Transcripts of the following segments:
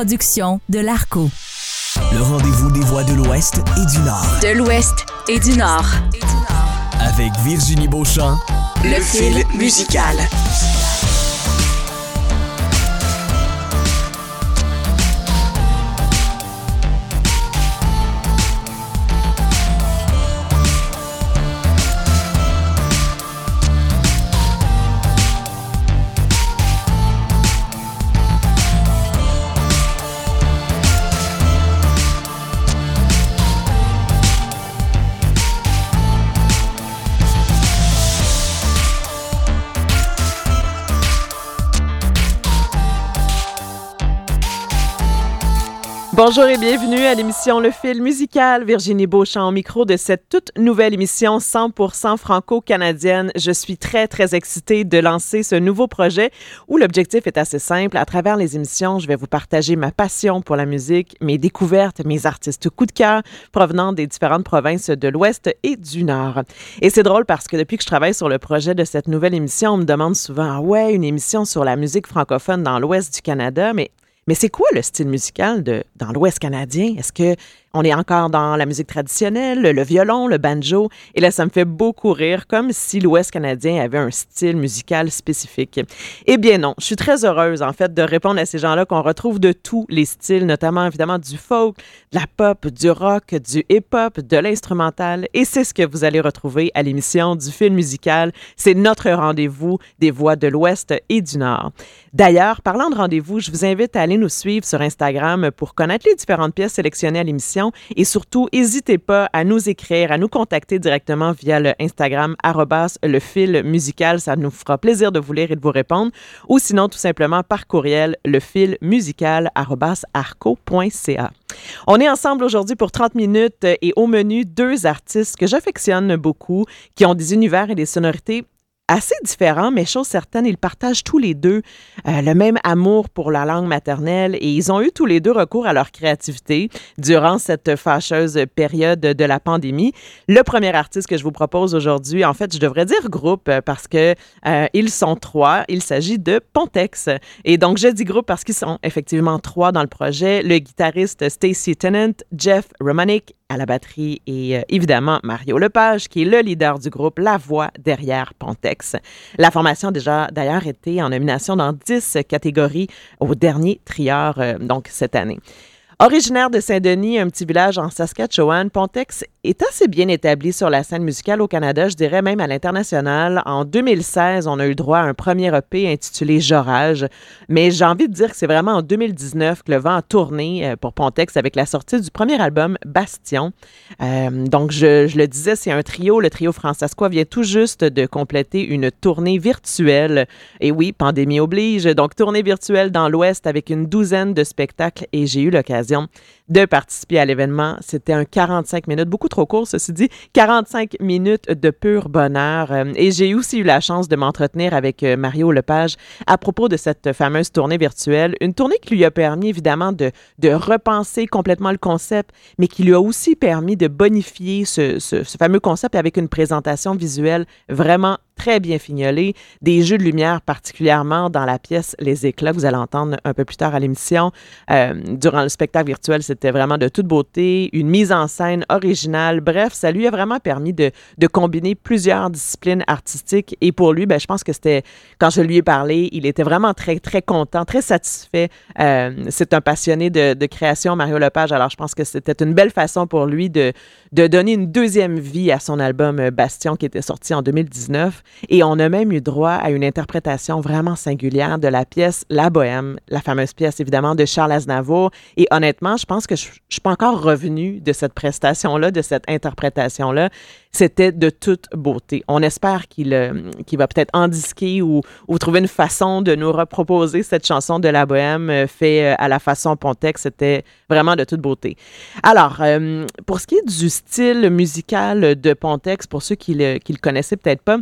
production de l'Arco. Le rendez-vous des voix de l'Ouest et du Nord. De l'Ouest et du Nord. Avec Virginie Beauchamp. Le fil musical. Bonjour et bienvenue à l'émission Le Fil musical. Virginie Beauchamp au micro de cette toute nouvelle émission 100% franco-canadienne. Je suis très, très excitée de lancer ce nouveau projet où l'objectif est assez simple. À travers les émissions, je vais vous partager ma passion pour la musique, mes découvertes, mes artistes coup de cœur provenant des différentes provinces de l'Ouest et du Nord. Et c'est drôle parce que depuis que je travaille sur le projet de cette nouvelle émission, on me demande souvent, ah ouais, une émission sur la musique francophone dans l'Ouest du Canada, mais mais c'est quoi le style musical de, dans l'Ouest canadien? Est-ce que on est encore dans la musique traditionnelle, le violon, le banjo. Et là, ça me fait beaucoup rire, comme si l'Ouest canadien avait un style musical spécifique. Eh bien non, je suis très heureuse, en fait, de répondre à ces gens-là qu'on retrouve de tous les styles, notamment évidemment du folk, de la pop, du rock, du hip-hop, de l'instrumental. Et c'est ce que vous allez retrouver à l'émission du film musical. C'est notre rendez-vous des voix de l'Ouest et du Nord. D'ailleurs, parlant de rendez-vous, je vous invite à aller nous suivre sur Instagram pour connaître les différentes pièces sélectionnées à l'émission et surtout, n'hésitez pas à nous écrire, à nous contacter directement via le Instagram le fil musical. Ça nous fera plaisir de vous lire et de vous répondre. Ou sinon, tout simplement par courriel, le fil musical arco.ca. On est ensemble aujourd'hui pour 30 minutes et au menu, deux artistes que j'affectionne beaucoup, qui ont des univers et des sonorités assez différents, mais chose certaine, ils partagent tous les deux euh, le même amour pour la langue maternelle et ils ont eu tous les deux recours à leur créativité durant cette fâcheuse période de la pandémie. Le premier artiste que je vous propose aujourd'hui, en fait, je devrais dire groupe parce que euh, ils sont trois. Il s'agit de Pontex. Et donc, je dis groupe parce qu'ils sont effectivement trois dans le projet. Le guitariste Stacy Tennant, Jeff Romanik à la batterie et euh, évidemment Mario Lepage, qui est le leader du groupe, la voix derrière Pontex. La formation a déjà d'ailleurs été en nomination dans 10 catégories au dernier trieur, euh, donc cette année. Originaire de Saint-Denis, un petit village en Saskatchewan, Pontex est assez bien établi sur la scène musicale au Canada, je dirais même à l'international. En 2016, on a eu droit à un premier EP intitulé Jorage, mais j'ai envie de dire que c'est vraiment en 2019 que le vent a tourné euh, pour Pontex avec la sortie du premier album Bastion. Euh, donc, je, le disais, c'est un trio. Le trio Francescois vient tout juste de compléter une tournée virtuelle. Et oui, pandémie oblige. Donc, tournée virtuelle dans l'Ouest avec une douzaine de spectacles et j'ai eu l'occasion de participer à l'événement. C'était un 45 minutes, beaucoup trop court, ceci dit, 45 minutes de pur bonheur. Euh, et j'ai aussi eu la chance de m'entretenir avec euh, Mario Lepage à propos de cette fameuse tournée virtuelle. Une tournée qui lui a permis évidemment de, repenser complètement le concept, mais qui lui a aussi permis de bonifier ce, ce fameux concept avec une présentation visuelle vraiment très bien fignolé, des jeux de lumière particulièrement dans la pièce Les éclats vous allez entendre un peu plus tard à l'émission. Euh, durant le spectacle virtuel, c'était vraiment de toute beauté, une mise en scène originale. Bref, ça lui a vraiment permis de, de combiner plusieurs disciplines artistiques. Et pour lui, ben, je pense que c'était, quand je lui ai parlé, il était vraiment très, très content, très satisfait. Euh, c'est un passionné de, de, création, Mario Lepage. Alors, je pense que c'était une belle façon pour lui de, de donner une deuxième vie à son album Bastion qui était sorti en 2019. Et on a même eu droit à une interprétation vraiment singulière de la pièce La Bohème, la fameuse pièce évidemment de Charles Aznavour. Et honnêtement, je pense que je ne suis pas encore revenue de cette prestation-là, de cette interprétation-là. C'était de toute beauté. On espère qu'il euh, va peut-être endisquer ou, ou, trouver une façon de nous reproposer cette chanson de La Bohème euh, fait euh, à la façon Pontex. C'était vraiment de toute beauté. Alors, pour ce qui est du style musical de Pontex, pour ceux qui le, le connaissaient peut-être pas,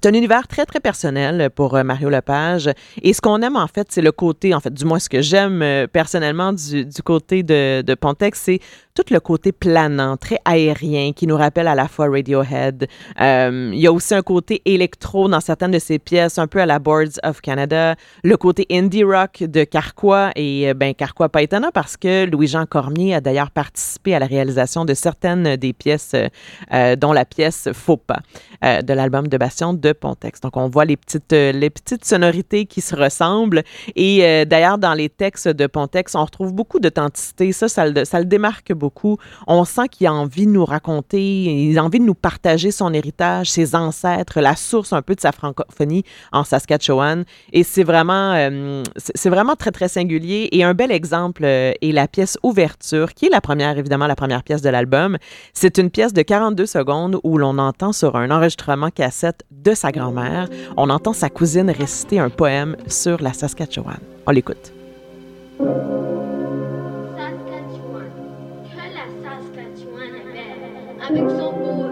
C'est un univers très, très personnel pour euh, Mario Lepage. Et ce qu'on aime, en fait, c'est le côté, en fait, du moins ce que j'aime euh, personnellement du, du, côté de, de Pontex, c'est tout le côté planant, très aérien, qui nous rappelle à la fois Radiohead. Euh, il y a aussi un côté électro dans certaines de ses pièces, un peu à la Boards of Canada. Le côté indie rock de Carquois. Et ben, Carquois pas étonnant parce que Louis-Jean Cormier a d'ailleurs participé à la réalisation de certaines des pièces, euh, dont la pièce Faux pas de l'album de Bastien de Pontex. Donc, on voit les petites, euh, les petites sonorités qui se ressemblent. Et euh, d'ailleurs, dans les textes de Pontex, on retrouve beaucoup d'authenticité. Ça, ça le, ça le, démarque beaucoup. On sent qu'il a envie de nous raconter, il a envie de nous partager son héritage, ses ancêtres, la source un peu de sa francophonie en Saskatchewan. Et c'est vraiment, euh, vraiment très, très singulier. Et un bel exemple est la pièce Ouverture, qui est la première, évidemment, la première pièce de l'album. C'est une pièce de 42 secondes où l'on entend sur un enregistrement cassette de sa grand-mère, on entend sa cousine réciter un poème sur la Saskatchewan. On l'écoute. Saskatchewan, que la Saskatchewan avec son beau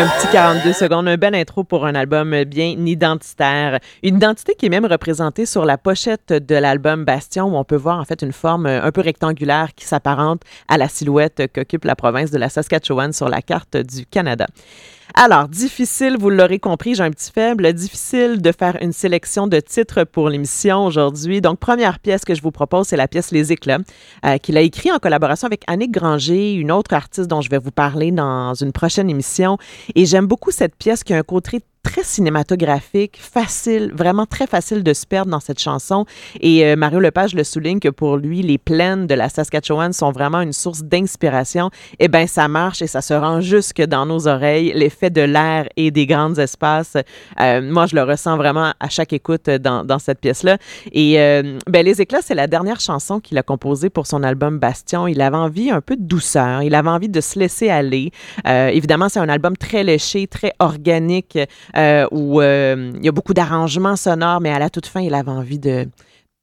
Un petit 42 secondes, un bel intro pour un album bien identitaire. Une identité qui est même représentée sur la pochette de l'album Bastion, où on peut voir en fait une forme un peu rectangulaire qui s'apparente à la silhouette qu'occupe la province de la Saskatchewan sur la carte du Canada. Alors, difficile, vous l'aurez compris, j'ai un petit faible, difficile de faire une sélection de titres pour l'émission aujourd'hui. Donc, première pièce que je vous propose, c'est la pièce Les Éclats, euh, qu'il a écrit en collaboration avec Annick Granger, une autre artiste dont je vais vous parler dans une prochaine émission. Et j'aime beaucoup cette pièce qui a un côté très cinématographique, facile, vraiment très facile de se perdre dans cette chanson. Et euh, Mario Lepage le souligne que pour lui, les plaines de la Saskatchewan sont vraiment une source d'inspiration. Eh bien, ça marche et ça se rend jusque dans nos oreilles. L'effet de l'air et des grands espaces, euh, moi, je le ressens vraiment à chaque écoute dans, dans cette pièce-là. Et euh, ben, Les éclats, c'est la dernière chanson qu'il a composée pour son album Bastion. Il avait envie un peu de douceur. Il avait envie de se laisser aller. Euh, évidemment, c'est un album très léché, très organique. Euh, où euh, il y a beaucoup d'arrangements sonores, mais à la toute fin, il avait envie de,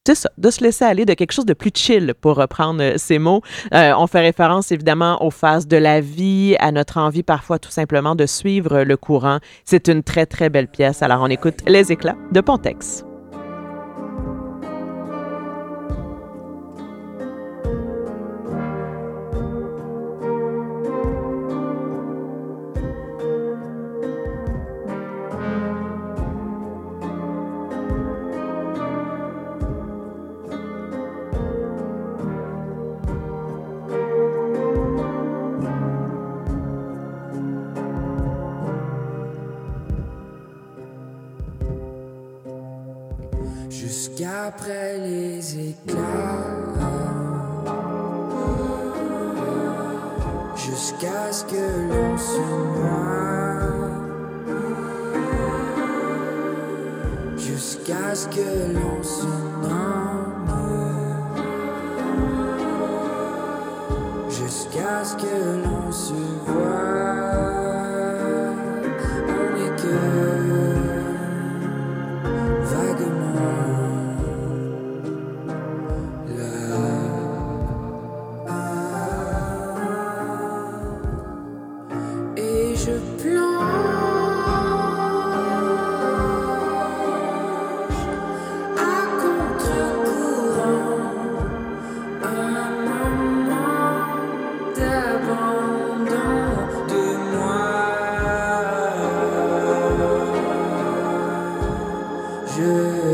de, de se laisser aller, de quelque chose de plus chill, pour reprendre euh, ces mots. Euh, on fait référence évidemment aux phases de la vie, à notre envie parfois tout simplement de suivre le courant. C'est une très, très belle pièce. Alors on écoute Les éclats de Pontex. Jusqu'après les éclats, jusqu'à ce que l'on se noie, jusqu'à ce que l'on se nomme, jusqu'à ce que l'on se voit, Je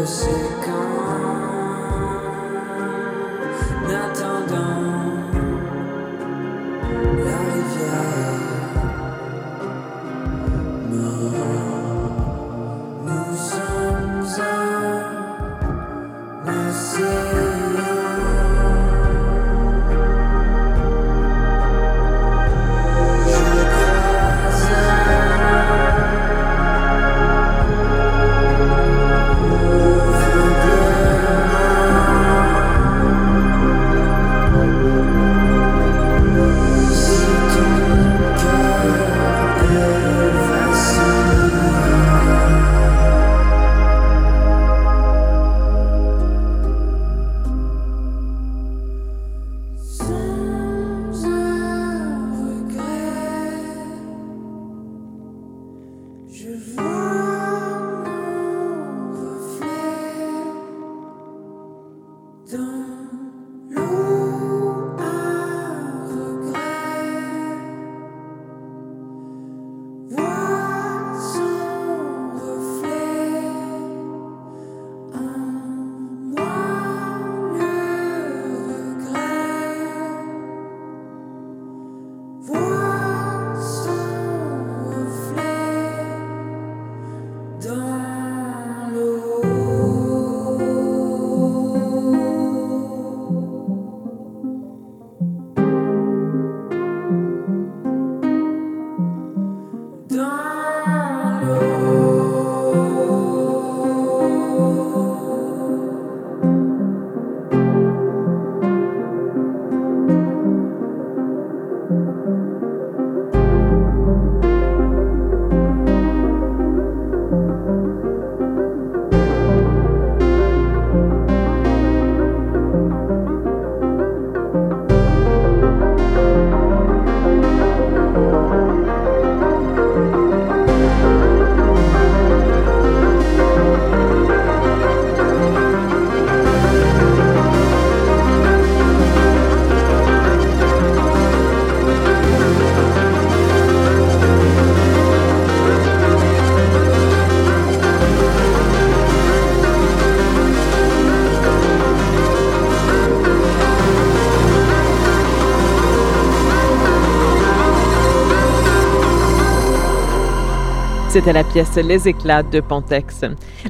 C'était la pièce Les éclats de Pontex.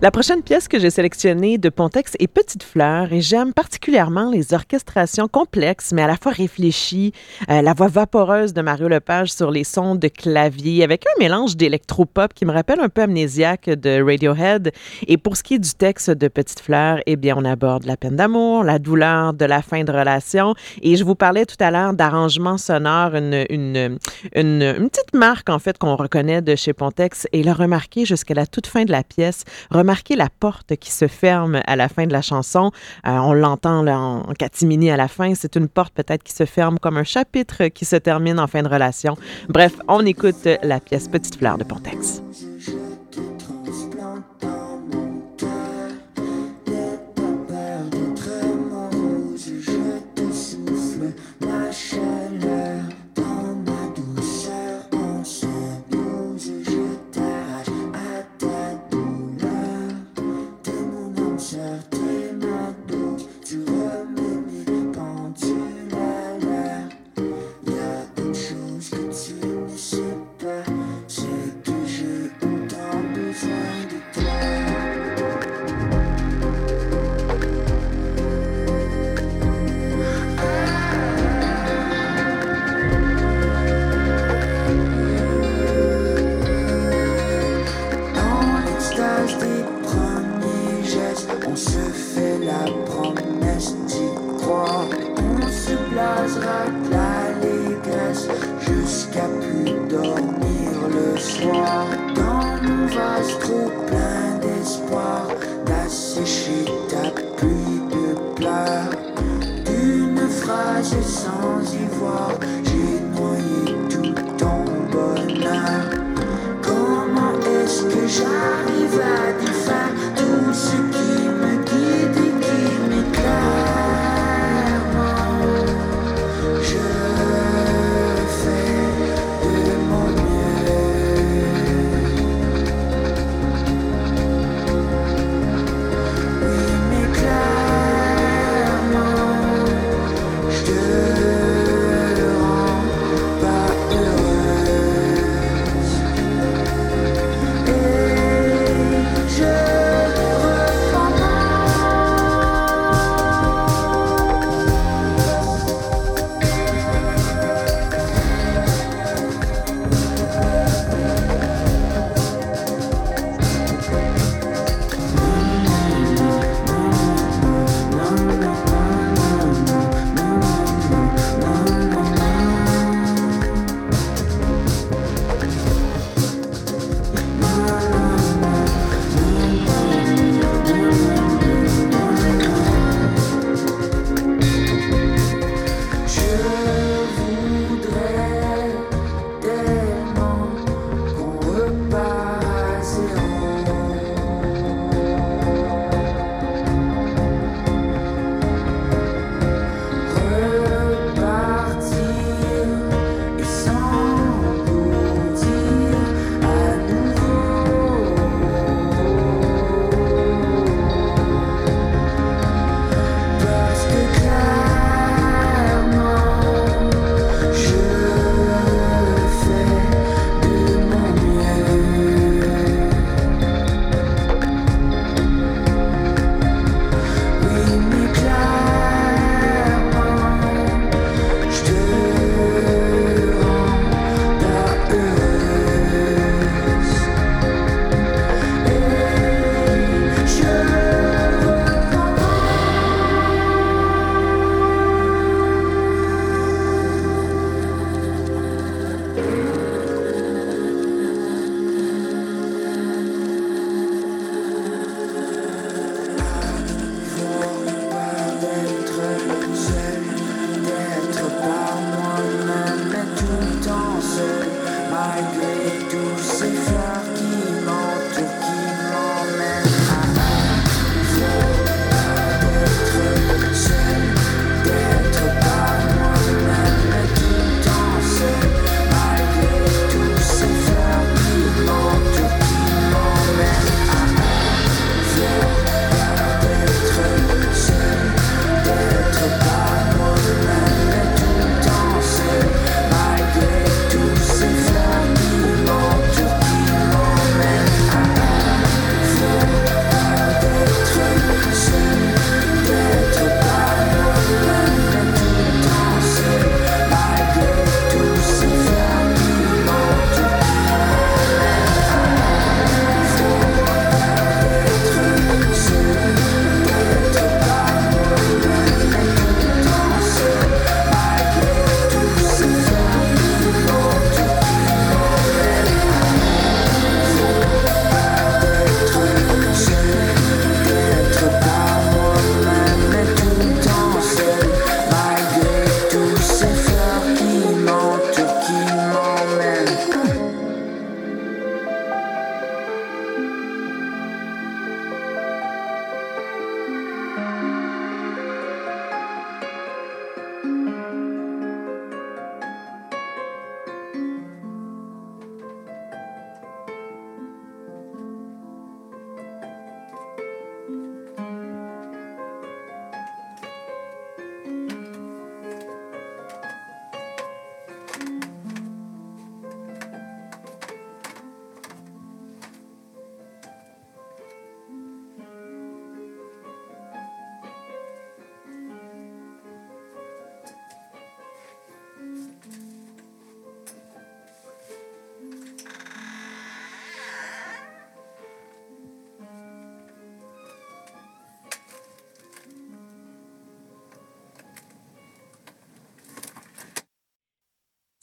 La prochaine pièce que j'ai sélectionnée de Pontex est Petite fleur et j'aime particulièrement les orchestrations complexes mais à la fois réfléchies, euh, la voix vaporeuse de Mario Lepage sur les sons de clavier avec un mélange d'électropop qui me rappelle un peu amnésiaque de Radiohead. Et pour ce qui est du texte de Petite fleur, eh bien on aborde la peine d'amour, la douleur de la fin de relation et je vous parlais tout à l'heure d'arrangement sonore, une, une, une, une petite marque en fait qu'on reconnaît de chez Pontex et le remarquer jusqu'à la toute fin de la pièce. Remarquez la porte qui se ferme à la fin de la chanson. Euh, on l'entend en, en catimini à la fin. C'est une porte peut-être qui se ferme comme un chapitre qui se termine en fin de relation. Bref, on écoute la pièce Petite fleur de Pontex. Phrase sans y voir, j'ai noyé tout ton bonheur. Comment est-ce que j'arrive à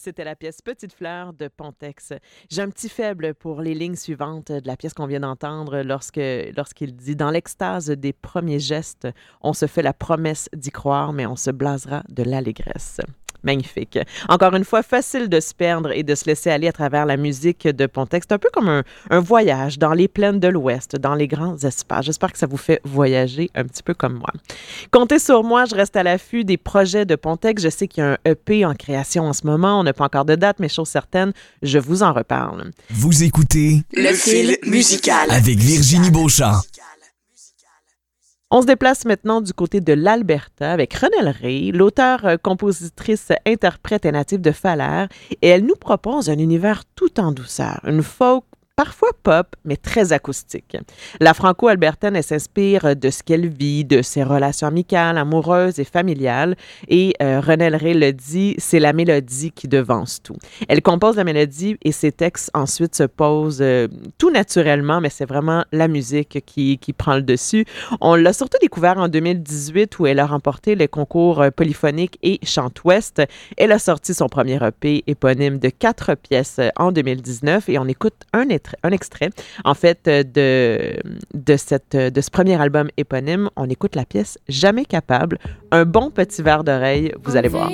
C'était la pièce Petite fleur de Pontex. J'ai un petit faible pour les lignes suivantes de la pièce qu'on vient d'entendre lorsque, lorsqu'il dit Dans l'extase des premiers gestes, on se fait la promesse d'y croire, mais on se blasera de l'allégresse. Magnifique. Encore une fois, facile de se perdre et de se laisser aller à travers la musique de Pontex. C'est un peu comme un, un voyage dans les plaines de l'Ouest, dans les grands espaces. J'espère que ça vous fait voyager un petit peu comme moi. Comptez sur moi, je reste à l'affût des projets de Pontex. Je sais qu'il y a un EP en création en ce moment. On n'a pas encore de date, mais chose certaine, je vous en reparle. Vous écoutez Le fil musical. avec Virginie Beauchamp. On se déplace maintenant du côté de l'Alberta avec Renelle Ray, l'auteure, euh, compositrice, interprète et native de Falaire, et elle nous propose un univers tout en douceur, une folk parfois pop, mais très acoustique. La franco-albertaine, s'inspire de ce qu'elle vit, de ses relations amicales, amoureuses et familiales. Et euh, Renelle Ray le dit, c'est la mélodie qui devance tout. Elle compose la mélodie et ses textes ensuite se posent euh, tout naturellement, mais c'est vraiment la musique qui, qui prend le dessus. On l'a surtout découvert en 2018 où elle a remporté les concours euh, polyphoniques et Chante Ouest. Elle a sorti son premier EP éponyme de quatre pièces euh, en 2019 et on écoute un, étr- un extrait en fait euh, de, de, cette, euh, de ce premier album éponyme. On écoute la pièce Jamais capable. Un bon petit verre d'oreille, vous allez voir.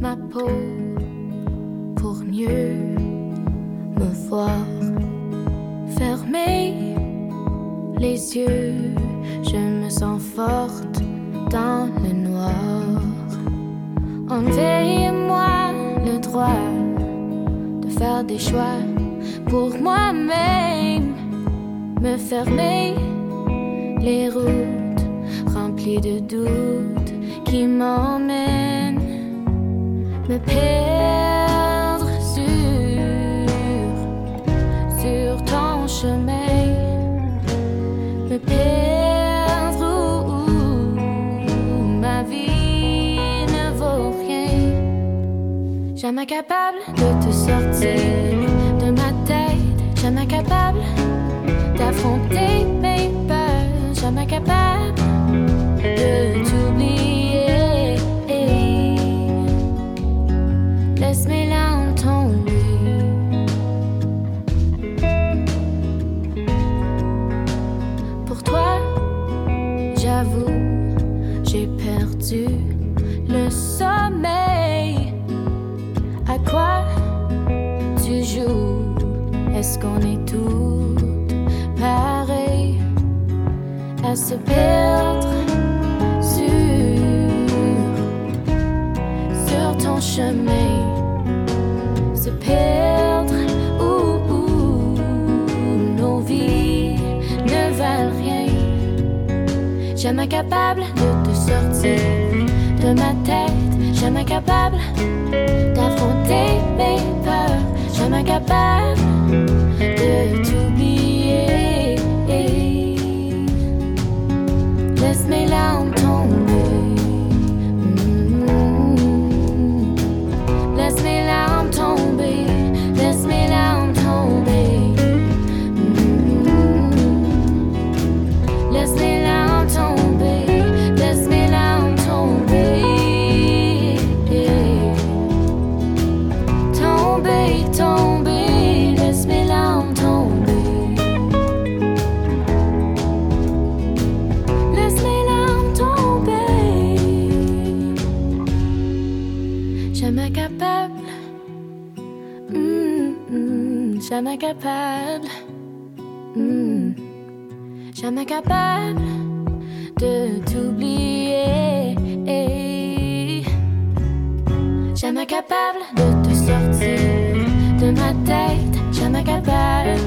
Ma peau pour mieux me voir. Fermer les yeux, je me sens forte dans le noir. Enlevez-moi le droit de faire des choix pour moi-même. Me fermer les routes remplies de doutes qui m'emmènent me perdre sur, sur ton chemin, me perdre où, où ma vie ne vaut rien. Jamais capable de te sortir d'affronter mes peurs, jamais capable de t'oublier. Laisse mes larmes tomber. Pour toi, j'avoue, j'ai perdu le sommeil. À quoi tu joues? Est-ce qu'on est toutes se perdre sur, sur ton chemin? Se perdre où, où nos vies ne valent rien. Jamais capable de te sortir de ma tête. Jamais capable d'affronter mes peurs. Jamais capable de t'oublier. Laisse mes jamais capable. Mm, jamais capable de t'oublier. Jamais capable de te sortir de ma tête. Jamais capable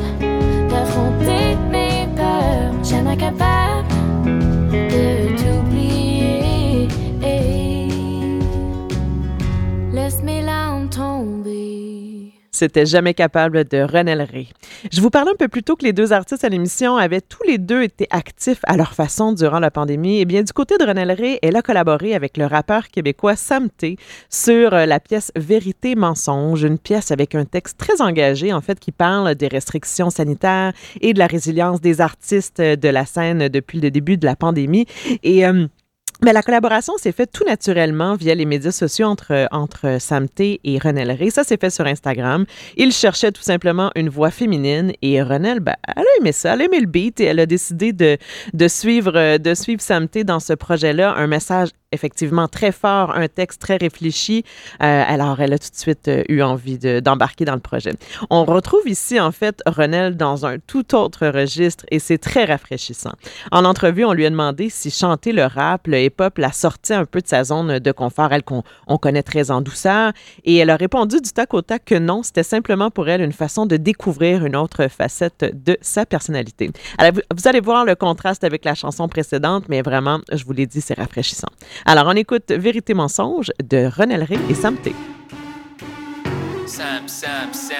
C'était jamais capable de Renelle Ray. Je vous parlais un peu plus tôt que les deux artistes à l'émission avaient tous les deux été actifs à leur façon durant la pandémie. Eh bien, du côté de Renelle Ray, elle a collaboré avec le rappeur québécois Sam T sur euh, la pièce Vérité mensonge, une pièce avec un texte très engagé en fait qui parle des restrictions sanitaires et de la résilience des artistes de la scène depuis le début de la pandémie. Et euh, Mais la collaboration s'est faite tout naturellement via les médias sociaux entre, entre Samté et Renelle Ray. Ça s'est fait sur Instagram. Il cherchait tout simplement une voix féminine et Renelle, ben, elle a aimé ça, elle a aimé le beat et elle a décidé de, de suivre, de suivre Samté dans ce projet-là. Un message effectivement très fort, un texte très réfléchi. Euh, alors, elle a tout de suite euh, eu envie de- d'embarquer dans le projet. On retrouve ici, en fait, Renelle dans un tout autre registre et c'est très rafraîchissant. En entrevue, on lui a demandé si chanter le rap, le hip-hop, la sortie un peu de sa zone de confort, elle qu'on on connaît très en douceur. Et elle a répondu du tac au tac que non, c'était simplement pour elle une façon de découvrir une autre facette de sa personnalité. Alors, vous allez voir le contraste avec la chanson précédente, mais vraiment, je vous l'ai dit, c'est rafraîchissant. Alors, on écoute Vérité mensonge de Renelle Ray et Sam T. Sam, Sam, Sam.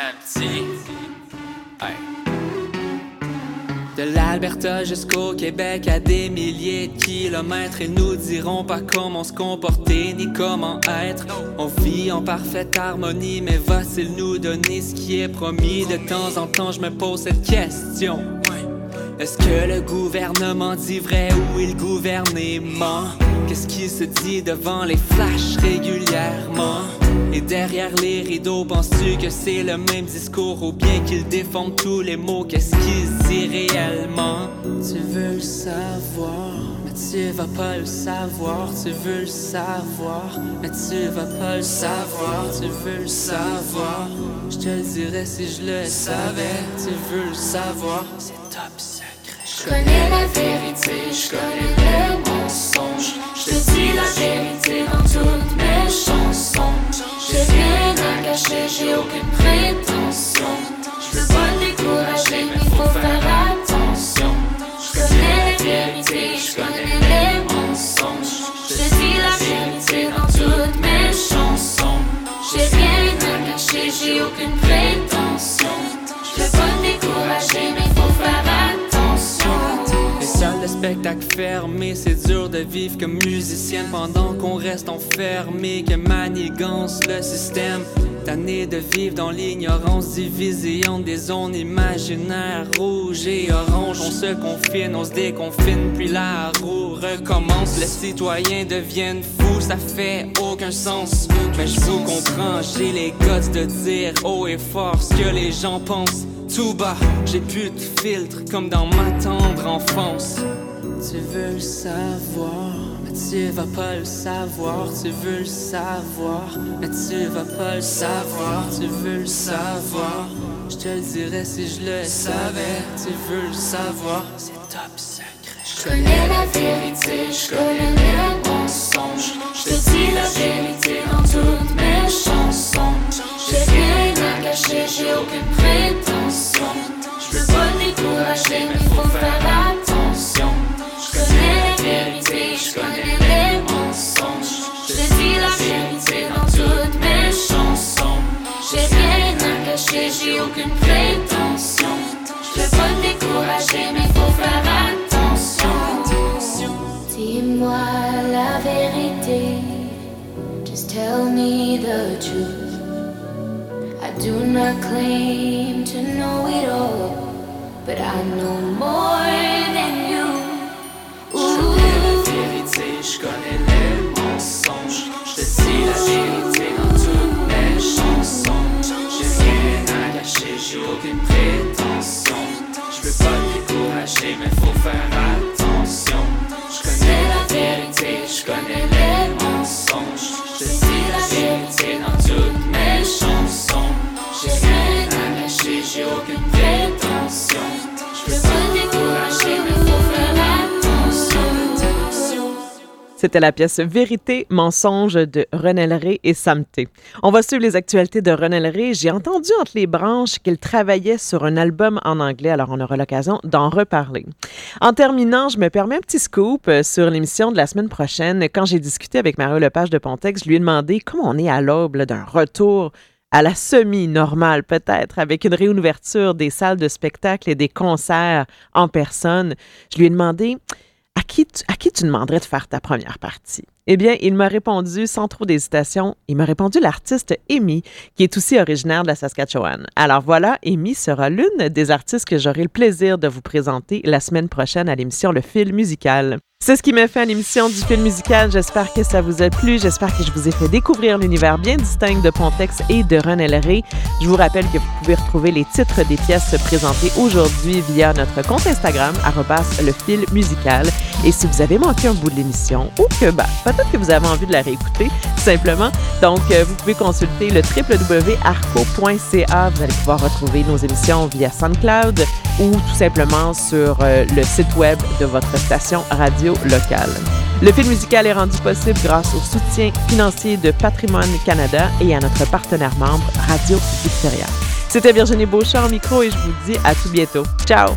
De l'Alberta jusqu'au Québec, à des milliers de kilomètres, ils nous diront pas comment se comporter ni comment être. On vit en parfaite harmonie, mais va-t-il nous donner ce qui est promis? De temps en temps, je me pose cette question. Est-ce que le gouvernement dit vrai ou il gouvernement? Qu'est-ce qui se dit devant les flashs régulièrement? Et derrière les rideaux, penses-tu que c'est le même discours ou bien qu'ils défendent tous les mots? Qu'est-ce qu'ils disent réellement? Tu veux le savoir, mais tu vas pas le savoir. Tu veux le savoir, mais tu vas pas le savoir. Tu veux le savoir, je te le dirais si je le savais. Tu veux le savoir, c'est top. Je connais la vérité, je connais le mensonge. Je te dis la vérité dans toutes mes chansons. J'ai rien à cacher, j'ai aucune prétention. Je veux pas décourager, mais faut faire attention. Je connais la vérité, je connais les mensonges. Je te dis la vérité dans toutes mes chansons. J'ai rien à cacher, j'ai aucune prétention. Spectacle fermées, c'est dur de vivre comme musicienne pendant qu'on reste enfermé, que manigance le système. Tanné de vivre dans l'ignorance divisée entre des zones imaginaires rouges et oranges. On se confine, on se déconfine, puis la roue recommence. Les citoyens deviennent fous, ça fait aucun sens. Mais je vous comprends, j'ai les guts de dire haut et fort ce que les gens pensent. Tout bas, j'ai plus de filtre comme dans ma tendre enfance. Tu veux le savoir, mais tu vas pas le savoir. Tu veux le savoir, mais tu vas pas le savoir. Tu veux le savoir, je te le dirais si je le savais. Tu veux le savoir, c'est top secret. Je connais la vérité, je connais le mensonge. Je te dis la vérité dans toutes mes aucune prétention. Je veux pas te décourager, mais faut faire attention. Dis-moi la vérité. Just tell me the truth. I do not claim to know it all, but I know more than you. Vérité, je connais j'ai aucune prétention. Je veux pas décourager, mais faut faire attention. C'était la pièce Vérité, mensonge de Renelle Ray et Samté. On va suivre les actualités de Renelle Ray. J'ai entendu entre les branches qu'il travaillait sur un album en anglais, alors on aura l'occasion d'en reparler. En terminant, je me permets un petit scoop euh, sur l'émission de la semaine prochaine. Quand j'ai discuté avec Mario Lepage de Pontex, je lui ai demandé comment on est à l'aube d'un retour à la semi-normale peut-être, avec une réouverture des salles de spectacle et des concerts en personne. Je lui ai demandé à qui, tu, à demanderais de faire ta première partie? Eh bien, il m'a répondu sans trop d'hésitation. Il m'a répondu l'artiste Amy, qui est aussi originaire de la Saskatchewan. Alors voilà, Amy sera l'une des artistes que j'aurai le plaisir de vous présenter la semaine prochaine à l'émission Le Fil musical. C'est ce qui m'a fait à l'émission du film musical. J'espère que ça vous a plu. J'espère que je vous ai fait découvrir l'univers bien distinct de Pontex et de René Ray. Je vous rappelle que vous pouvez retrouver les titres des pièces présentées aujourd'hui via notre compte Instagram, le fil musical. Et si vous avez manqué un bout de l'émission ou que bah, peut-être que vous avez envie de la réécouter, simplement, donc euh, vous pouvez consulter le www.arco.ca. Vous allez pouvoir retrouver nos émissions via SoundCloud ou tout simplement sur euh, le site web de votre station locale. Le film musical est rendu possible grâce au soutien financier de Patrimoine Canada et à notre partenaire membre Radio Victoria. C'était Virginie Beauchamp au micro et je vous dis à tout bientôt. Ciao!